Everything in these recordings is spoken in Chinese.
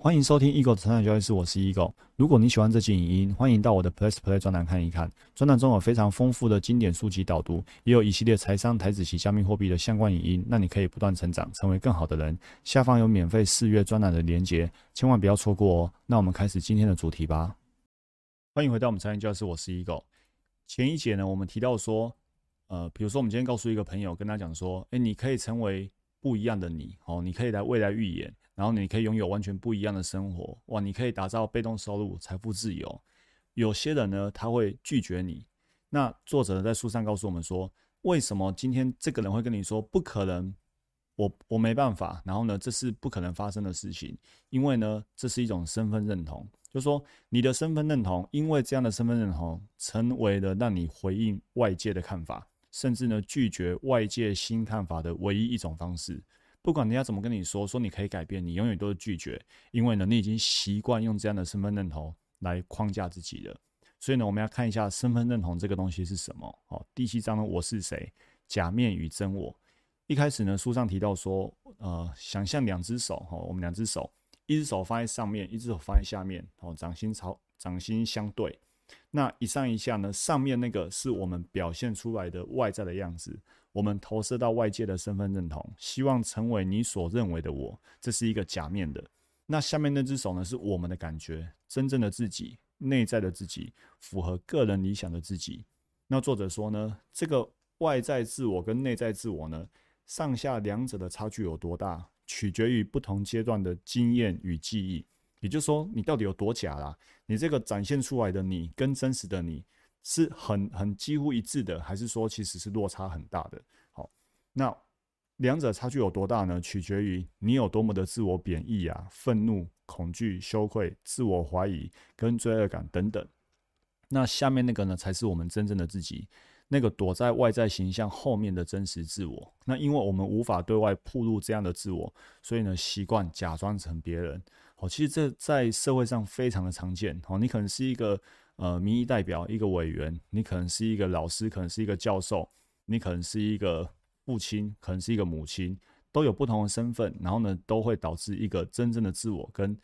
欢迎收听 Eagle 的成长交易室，我是 Eagle。如果你喜欢这期影音，欢迎到我的 Plus Play 专栏看一看。专栏中有非常丰富的经典书籍导读，也有一系列财商、台子及加密货币的相关影音，让你可以不断成长，成为更好的人。下方有免费试阅专栏的连结，千万不要错过哦。那我们开始今天的主题吧。欢迎回到我们财商教室，我是 Eagle。前一节呢，我们提到说，呃，比如说我们今天告诉一个朋友，跟他讲说，诶，你可以成为不一样的你哦，你可以来未来预言。然后你可以拥有完全不一样的生活，哇！你可以打造被动收入、财富自由。有些人呢，他会拒绝你。那作者在书上告诉我们说，为什么今天这个人会跟你说不可能？我我没办法。然后呢，这是不可能发生的事情，因为呢，这是一种身份认同，就说你的身份认同，因为这样的身份认同，成为了让你回应外界的看法，甚至呢，拒绝外界新看法的唯一一种方式。不管人家怎么跟你说，说你可以改变，你永远都是拒绝，因为呢，你已经习惯用这样的身份认同来框架自己了。所以呢，我们要看一下身份认同这个东西是什么。好，第七章呢，我是谁？假面与真我。一开始呢，书上提到说，呃，想象两只手，哈，我们两只手，一只手放在上面，一只手放在下面，哦，掌心朝掌心相对。那一上一下呢，上面那个是我们表现出来的外在的样子。我们投射到外界的身份认同，希望成为你所认为的我，这是一个假面的。那下面那只手呢？是我们的感觉，真正的自己，内在的自己，符合个人理想的自己。那作者说呢，这个外在自我跟内在自我呢，上下两者的差距有多大，取决于不同阶段的经验与记忆。也就是说，你到底有多假啦？你这个展现出来的你，跟真实的你。是很很几乎一致的，还是说其实是落差很大的？好，那两者差距有多大呢？取决于你有多么的自我贬义啊、愤怒、恐惧、羞愧、自我怀疑跟罪恶感等等。那下面那个呢，才是我们真正的自己，那个躲在外在形象后面的真实自我。那因为我们无法对外铺露这样的自我，所以呢，习惯假装成别人。好，其实这在社会上非常的常见。哦，你可能是一个。呃，民意代表一个委员，你可能是一个老师，可能是一个教授，你可能是一个父亲，可能是一个母亲，都有不同的身份，然后呢，都会导致一个真正的自我跟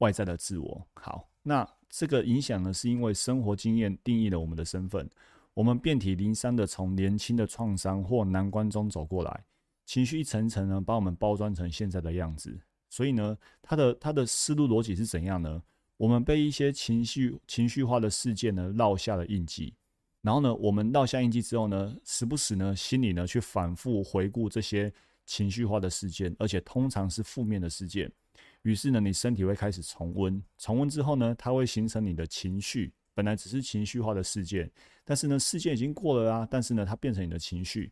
外在的自我。好，那这个影响呢，是因为生活经验定义了我们的身份，我们遍体鳞伤的从年轻的创伤或难关中走过来，情绪一层层呢，把我们包装成现在的样子。所以呢，他的他的思路逻辑是怎样呢？我们被一些情绪情绪化的事件呢烙下了印记，然后呢，我们烙下印记之后呢，时不时呢，心里呢去反复回顾这些情绪化的事件，而且通常是负面的事件。于是呢，你身体会开始重温，重温之后呢，它会形成你的情绪。本来只是情绪化的事件，但是呢，事件已经过了啊，但是呢，它变成你的情绪，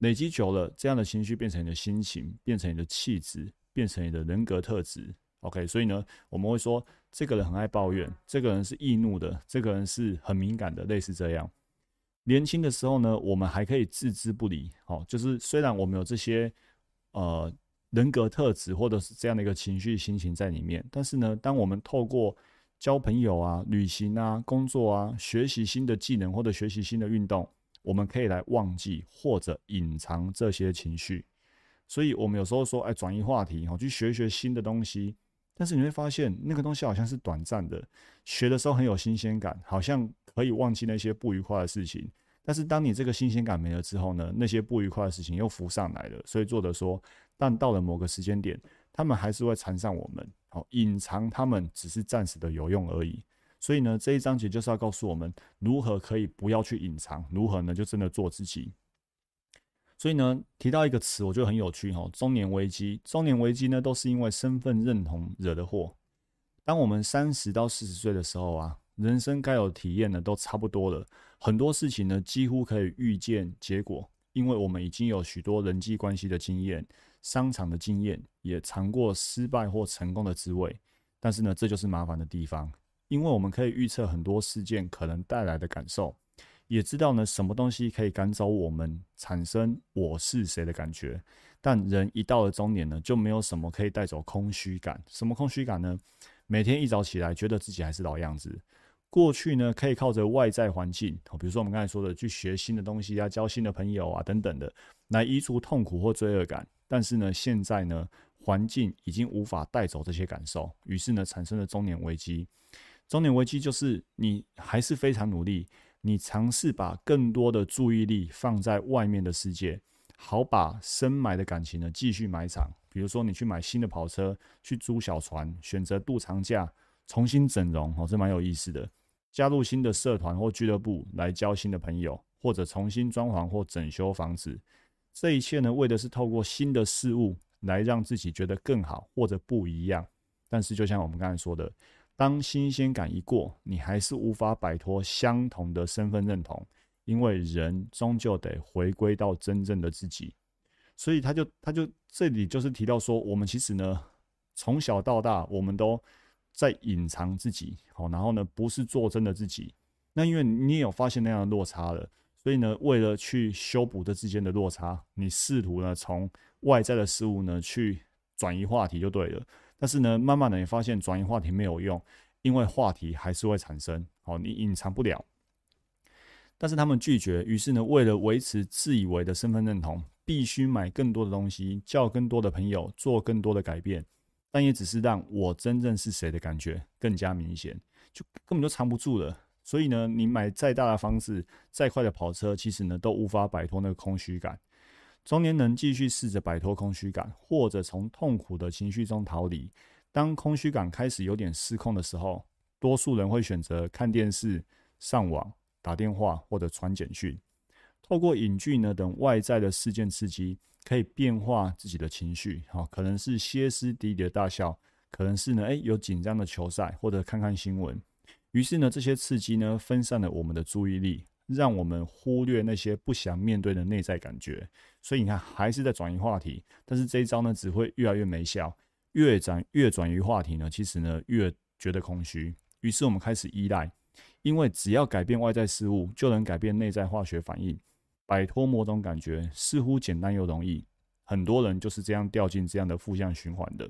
累积久了，这样的情绪变成你的心情，变成你的气质，变成你的人格特质。OK，所以呢，我们会说这个人很爱抱怨，这个人是易怒的，这个人是很敏感的，类似这样。年轻的时候呢，我们还可以置之不理，好，就是虽然我们有这些呃人格特质或者是这样的一个情绪心情在里面，但是呢，当我们透过交朋友啊、旅行啊、工作啊、学习新的技能或者学习新的运动，我们可以来忘记或者隐藏这些情绪。所以我们有时候说，哎，转移话题，好，去学一学新的东西。但是你会发现，那个东西好像是短暂的，学的时候很有新鲜感，好像可以忘记那些不愉快的事情。但是当你这个新鲜感没了之后呢，那些不愉快的事情又浮上来了。所以作者说，但到了某个时间点，他们还是会缠上我们。好，隐藏他们只是暂时的有用而已。所以呢，这一章节就是要告诉我们，如何可以不要去隐藏，如何呢就真的做自己。所以呢，提到一个词，我觉得很有趣哈。中年危机，中年危机呢，都是因为身份认同惹的祸。当我们三十到四十岁的时候啊，人生该有体验呢，都差不多了。很多事情呢，几乎可以预见结果，因为我们已经有许多人际关系的经验、商场的经验，也尝过失败或成功的滋味。但是呢，这就是麻烦的地方，因为我们可以预测很多事件可能带来的感受。也知道呢，什么东西可以赶走我们产生我是谁的感觉，但人一到了中年呢，就没有什么可以带走空虚感。什么空虚感呢？每天一早起来，觉得自己还是老样子。过去呢，可以靠着外在环境，比如说我们刚才说的，去学新的东西啊，交新的朋友啊等等的，来移除痛苦或罪恶感。但是呢，现在呢，环境已经无法带走这些感受，于是呢，产生了中年危机。中年危机就是你还是非常努力，你尝试把更多的注意力放在外面的世界，好把深埋的感情呢继续埋藏。比如说，你去买新的跑车，去租小船，选择度长假，重新整容，哦，这蛮有意思的。加入新的社团或俱乐部来交新的朋友，或者重新装潢或整修房子，这一切呢，为的是透过新的事物来让自己觉得更好或者不一样。但是，就像我们刚才说的。当新鲜感一过，你还是无法摆脱相同的身份认同，因为人终究得回归到真正的自己。所以他就他就这里就是提到说，我们其实呢，从小到大，我们都在隐藏自己，好，然后呢，不是做真的自己。那因为你也有发现那样的落差了，所以呢，为了去修补这之间的落差，你试图呢，从外在的事物呢，去转移话题就对了。但是呢，慢慢的你发现转移话题没有用，因为话题还是会产生。好，你隐藏不了。但是他们拒绝，于是呢，为了维持自以为的身份认同，必须买更多的东西，叫更多的朋友，做更多的改变。但也只是让我真正是谁的感觉更加明显，就根本就藏不住了。所以呢，你买再大的房子，再快的跑车，其实呢，都无法摆脱那个空虚感。中年人继续试着摆脱空虚感，或者从痛苦的情绪中逃离。当空虚感开始有点失控的时候，多数人会选择看电视、上网、打电话或者传简讯。透过影剧呢等外在的事件刺激，可以变化自己的情绪。好，可能是歇斯底里的大笑，可能是呢，诶有紧张的球赛，或者看看新闻。于是呢，这些刺激呢，分散了我们的注意力。让我们忽略那些不想面对的内在感觉，所以你看，还是在转移话题。但是这一招呢，只会越来越没效。越转越转移话题呢，其实呢，越觉得空虚。于是我们开始依赖，因为只要改变外在事物，就能改变内在化学反应。摆脱某种感觉似乎简单又容易，很多人就是这样掉进这样的负向循环的。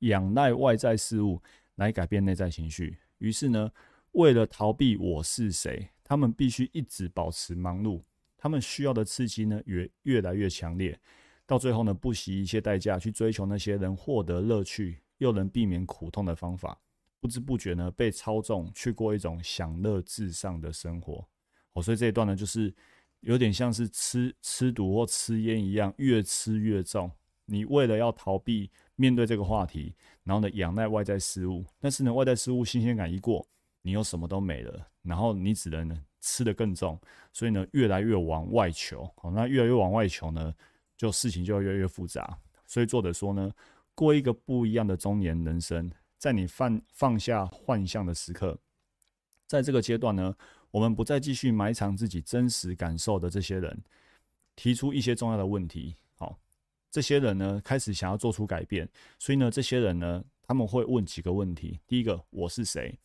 仰赖外在事物来改变内在情绪，于是呢，为了逃避我是谁。他们必须一直保持忙碌，他们需要的刺激呢也越来越强烈，到最后呢不惜一切代价去追求那些能获得乐趣又能避免苦痛的方法，不知不觉呢被操纵去过一种享乐至上的生活。哦，所以这一段呢就是有点像是吃吃毒或吃烟一样，越吃越重。你为了要逃避面对这个话题，然后呢仰赖外在事物，但是呢外在事物新鲜感一过。你又什么都没了，然后你只能吃的更重，所以呢越来越往外求，好，那越来越往外求呢，就事情就越来越复杂。所以作者说呢，过一个不一样的中年人生，在你放放下幻象的时刻，在这个阶段呢，我们不再继续埋藏自己真实感受的这些人，提出一些重要的问题，好，这些人呢开始想要做出改变，所以呢，这些人呢他们会问几个问题，第一个，我是谁？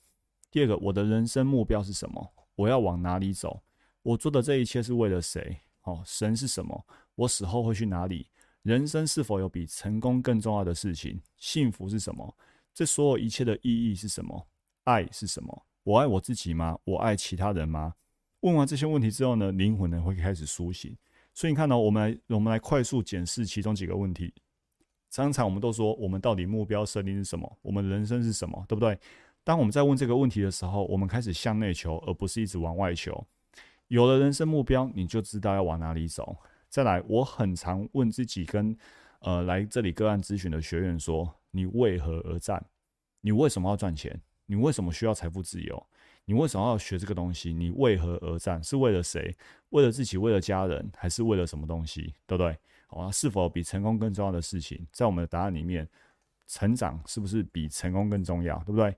第二个，我的人生目标是什么？我要往哪里走？我做的这一切是为了谁？哦，神是什么？我死后会去哪里？人生是否有比成功更重要的事情？幸福是什么？这所有一切的意义是什么？爱是什么？我爱我自己吗？我爱其他人吗？问完这些问题之后呢，灵魂呢会开始苏醒。所以你看到，我们来，我们来快速检视其中几个问题。常常我们都说，我们到底目标设定是什么？我们人生是什么？对不对？当我们在问这个问题的时候，我们开始向内求，而不是一直往外求。有了人生目标，你就知道要往哪里走。再来，我很常问自己跟呃来这里个案咨询的学员说：你为何而战？你为什么要赚钱？你为什么需要财富自由？你为什么要学这个东西？你为何而战？是为了谁？为了自己？为了家人？还是为了什么东西？对不对？好，是否比成功更重要的事情？在我们的答案里面，成长是不是比成功更重要？对不对？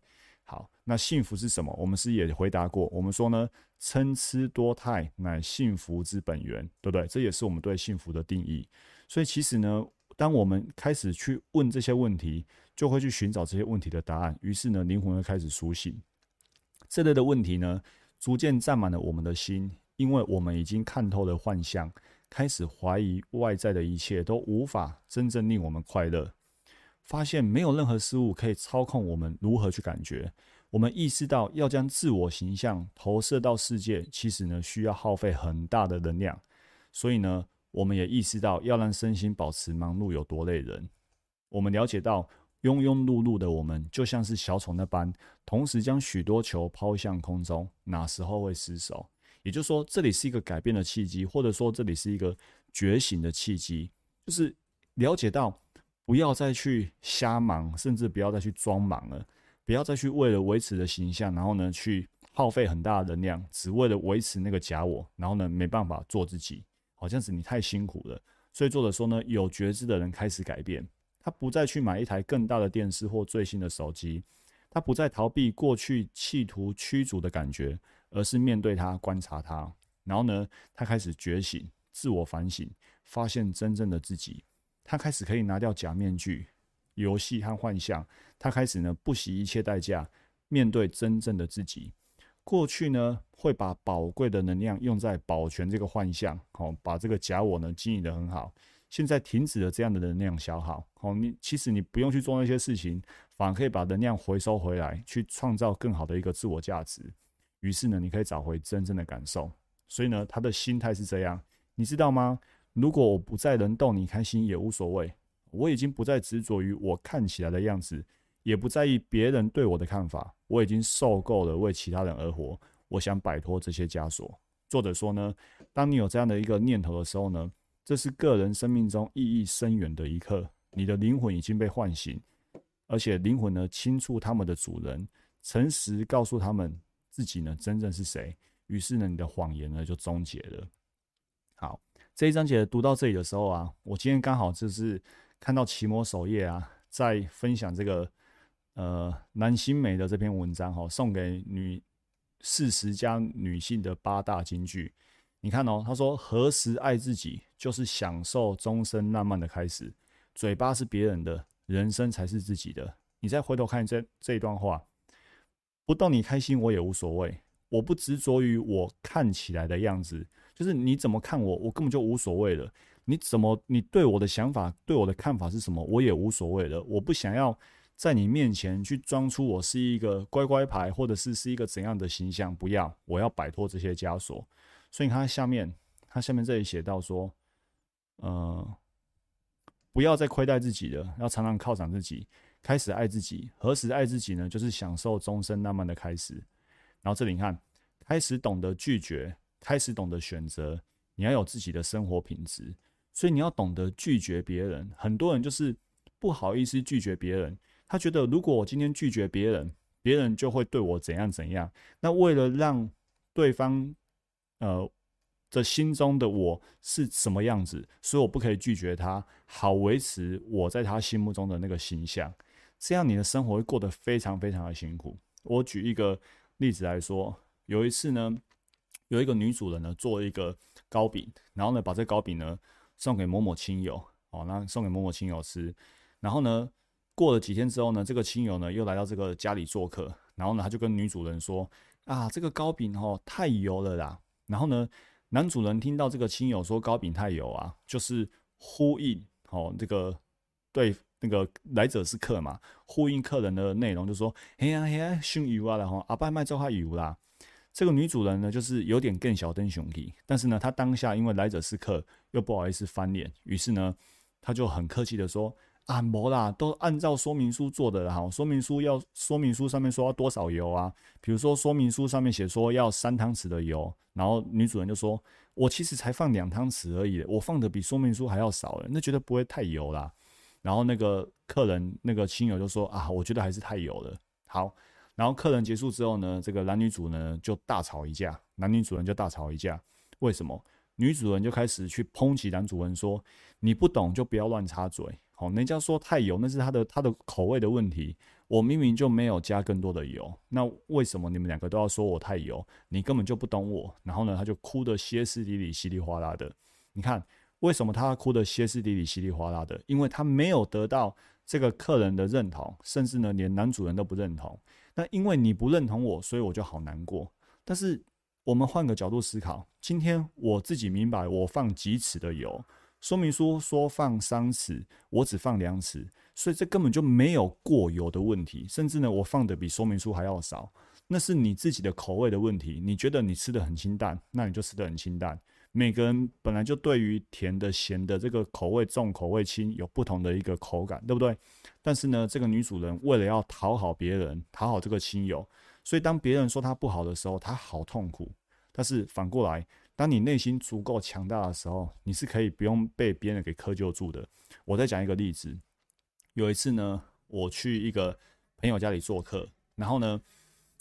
好，那幸福是什么？我们是也回答过，我们说呢，参差多态乃幸福之本源，对不对？这也是我们对幸福的定义。所以其实呢，当我们开始去问这些问题，就会去寻找这些问题的答案。于是呢，灵魂会开始苏醒。这类的问题呢，逐渐占满了我们的心，因为我们已经看透了幻象，开始怀疑外在的一切都无法真正令我们快乐。发现没有任何事物可以操控我们如何去感觉。我们意识到要将自我形象投射到世界，其实呢需要耗费很大的能量。所以呢，我们也意识到要让身心保持忙碌有多累人。我们了解到庸庸碌碌的我们，就像是小丑那般，同时将许多球抛向空中，哪时候会失手？也就是说，这里是一个改变的契机，或者说这里是一个觉醒的契机，就是了解到不要再去瞎忙，甚至不要再去装忙了，不要再去为了维持的形象，然后呢去耗费很大的能量，只为了维持那个假我，然后呢没办法做自己，好像是你太辛苦了。所以作者说呢，有觉知的人开始改变，他不再去买一台更大的电视或最新的手机，他不再逃避过去企图驱逐的感觉，而是面对它，观察它。然后呢，他开始觉醒、自我反省，发现真正的自己。他开始可以拿掉假面具、游戏和幻象，他开始呢不惜一切代价面对真正的自己。过去呢，会把宝贵的能量用在保全这个幻象，好，把这个假我呢经营的很好。现在停止了这样的能量消耗，好，你其实你不用去做那些事情，反而可以把能量回收回来，去创造更好的一个自我价值。于是呢，你可以找回真正的感受。所以呢，他的心态是这样，你知道吗？如果我不再能逗你开心也无所谓，我已经不再执着于我看起来的样子。也不在意别人对我的看法，我已经受够了为其他人而活。我想摆脱这些枷锁。作者说呢，当你有这样的一个念头的时候呢，这是个人生命中意义深远的一刻。你的灵魂已经被唤醒，而且灵魂呢清楚他们的主人，诚实告诉他们自己呢真正是谁。于是呢，你的谎言呢就终结了。这一章节读到这里的时候啊，我今天刚好就是看到奇摩首页啊，在分享这个。呃，南新美的这篇文章哈，送给女四十加女性的八大金句。你看哦，他说：“何时爱自己，就是享受终身浪漫的开始。嘴巴是别人的，人生才是自己的。”你再回头看这这一段话，不逗你开心我也无所谓。我不执着于我看起来的样子，就是你怎么看我，我根本就无所谓了。你怎么，你对我的想法、对我的看法是什么，我也无所谓了。我不想要。在你面前去装出我是一个乖乖牌，或者是是一个怎样的形象？不要，我要摆脱这些枷锁。所以你看下面，他下面这里写到说，呃，不要再亏待自己了，要常常犒赏自己，开始爱自己。何时爱自己呢？就是享受终身浪漫的开始。然后这里你看，开始懂得拒绝，开始懂得选择，你要有自己的生活品质。所以你要懂得拒绝别人。很多人就是不好意思拒绝别人。他觉得，如果我今天拒绝别人，别人就会对我怎样怎样。那为了让对方，呃，的心中的我是什么样子，所以我不可以拒绝他，好维持我在他心目中的那个形象。这样你的生活会过得非常非常的辛苦。我举一个例子来说，有一次呢，有一个女主人呢做一个糕饼，然后呢把这糕饼呢送给某某亲友，哦，那送给某某亲友吃，然后呢。过了几天之后呢，这个亲友呢又来到这个家里做客，然后呢他就跟女主人说：“啊，这个糕饼哦太油了啦。”然后呢，男主人听到这个亲友说糕饼太油啊，就是呼应哦这个对那个来者是客嘛，呼应客人的内容就说：“嘿呀嘿呀，熏油啊然后，阿伯卖做下油啦。”这个女主人呢就是有点更小灯熊皮，但是呢她当下因为来者是客，又不好意思翻脸，于是呢她就很客气的说。啊，没啦，都按照说明书做的哈。说明书要说明书上面说要多少油啊？比如说说明书上面写说要三汤匙的油，然后女主人就说：“我其实才放两汤匙而已，我放的比说明书还要少，那觉得不会太油啦。”然后那个客人那个亲友就说：“啊，我觉得还是太油了。”好，然后客人结束之后呢，这个男女主呢就大吵一架，男女主人就大吵一架。为什么？女主人就开始去抨击男主人说：“你不懂就不要乱插嘴。”好，人家说太油，那是他的他的口味的问题。我明明就没有加更多的油，那为什么你们两个都要说我太油？你根本就不懂我。然后呢，他就哭得歇斯底里、稀里哗啦的。你看，为什么他哭得歇斯底里、稀里哗啦的？因为他没有得到这个客人的认同，甚至呢，连男主人都不认同。那因为你不认同我，所以我就好难过。但是我们换个角度思考，今天我自己明白，我放几尺的油。说明书说放三尺，我只放两尺，所以这根本就没有过油的问题，甚至呢，我放的比说明书还要少，那是你自己的口味的问题。你觉得你吃的很清淡，那你就吃的很清淡。每个人本来就对于甜的、咸的这个口味重、口味轻有不同的一个口感，对不对？但是呢，这个女主人为了要讨好别人、讨好这个亲友，所以当别人说她不好的时候，她好痛苦。但是反过来，当你内心足够强大的时候，你是可以不用被别人给苛求住的。我再讲一个例子，有一次呢，我去一个朋友家里做客，然后呢，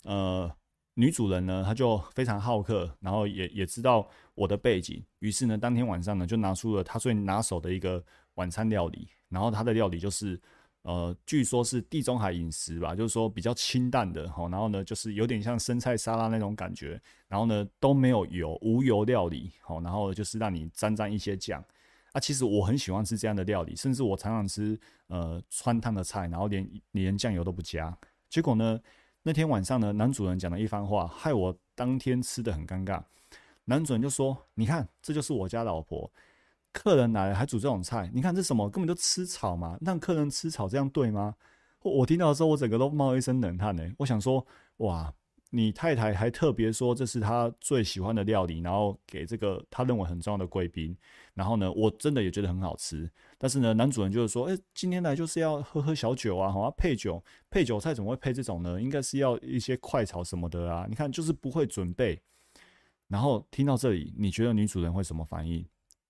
呃。女主人呢，她就非常好客，然后也也知道我的背景，于是呢，当天晚上呢，就拿出了她最拿手的一个晚餐料理。然后她的料理就是，呃，据说是地中海饮食吧，就是说比较清淡的哈。然后呢，就是有点像生菜沙拉那种感觉。然后呢，都没有油，无油料理。好，然后就是让你沾沾一些酱。啊，其实我很喜欢吃这样的料理，甚至我常常吃呃川烫的菜，然后连连酱油都不加。结果呢？那天晚上呢，男主人讲了一番话，害我当天吃的很尴尬。男主人就说：“你看，这就是我家老婆，客人来了还煮这种菜，你看这什么？根本就吃草嘛！让客人吃草，这样对吗？”我听到的时候，我整个都冒一身冷汗呢。我想说，哇！你太太还特别说这是她最喜欢的料理，然后给这个她认为很重要的贵宾。然后呢，我真的也觉得很好吃。但是呢，男主人就是说，哎，今天来就是要喝喝小酒啊，好啊配酒，配酒菜怎么会配这种呢？应该是要一些快炒什么的啊。你看，就是不会准备。然后听到这里，你觉得女主人会什么反应？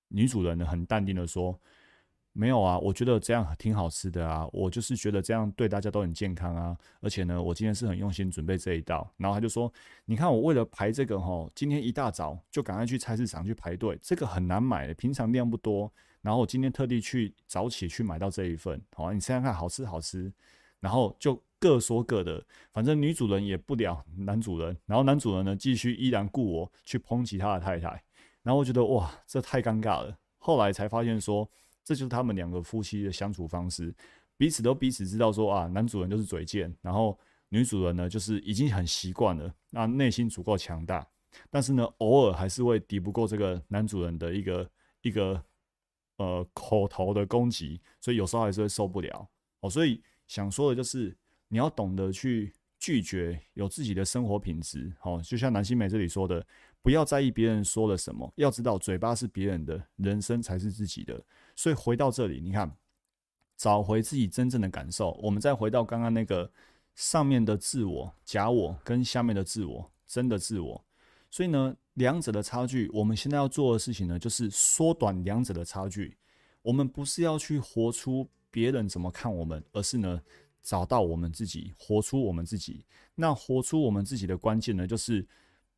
女主人呢，很淡定的说。没有啊，我觉得这样挺好吃的啊，我就是觉得这样对大家都很健康啊，而且呢，我今天是很用心准备这一道。然后他就说：“你看我为了排这个哈，今天一大早就赶快去菜市场去排队，这个很难买，平常量不多。然后我今天特地去早起去买到这一份，好，啊你想想看，好吃好吃。然后就各说各的，反正女主人也不聊男主人，然后男主人呢继续依然雇我去抨击他的太太。然后我觉得哇，这太尴尬了。后来才发现说。这就是他们两个夫妻的相处方式，彼此都彼此知道说啊，男主人就是嘴贱，然后女主人呢就是已经很习惯了，那内心足够强大，但是呢偶尔还是会抵不过这个男主人的一个一个呃口头的攻击，所以有时候还是会受不了哦。所以想说的就是你要懂得去拒绝，有自己的生活品质哦。就像南希美这里说的，不要在意别人说了什么，要知道嘴巴是别人的，人生才是自己的。所以回到这里，你看，找回自己真正的感受。我们再回到刚刚那个上面的自我、假我，跟下面的自我、真的自我。所以呢，两者的差距，我们现在要做的事情呢，就是缩短两者的差距。我们不是要去活出别人怎么看我们，而是呢，找到我们自己，活出我们自己。那活出我们自己的关键呢，就是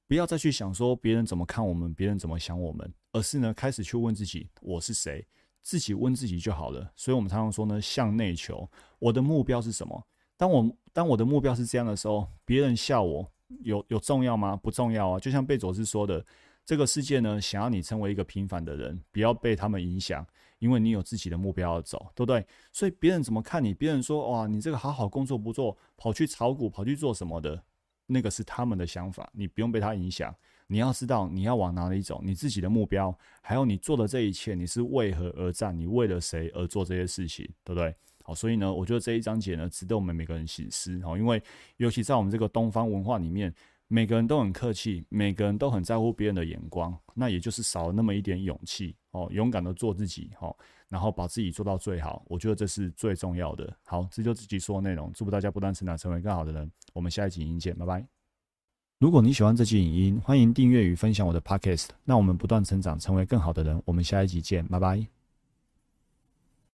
不要再去想说别人怎么看我们，别人怎么想我们，而是呢，开始去问自己：我是谁？自己问自己就好了，所以我们常常说呢，向内求。我的目标是什么？当我当我的目标是这样的时候，别人笑我有有重要吗？不重要啊。就像贝佐斯说的，这个世界呢，想要你成为一个平凡的人，不要被他们影响，因为你有自己的目标要走，对不对？所以别人怎么看你？别人说哇，你这个好好工作不做，跑去炒股，跑去做什么的，那个是他们的想法，你不用被他影响。你要知道你要往哪里走，你自己的目标，还有你做的这一切，你是为何而战？你为了谁而做这些事情，对不对？好，所以呢，我觉得这一章节呢，值得我们每个人醒思。好，因为尤其在我们这个东方文化里面，每个人都很客气，每个人都很在乎别人的眼光，那也就是少了那么一点勇气哦，勇敢的做自己，哦，然后把自己做到最好。我觉得这是最重要的。好，这就自己说的内容。祝福大家不断成长，成为更好的人。我们下一集影见，拜拜。如果你喜欢这期影音，欢迎订阅与分享我的 podcast。那我们不断成长，成为更好的人。我们下一集见，拜拜。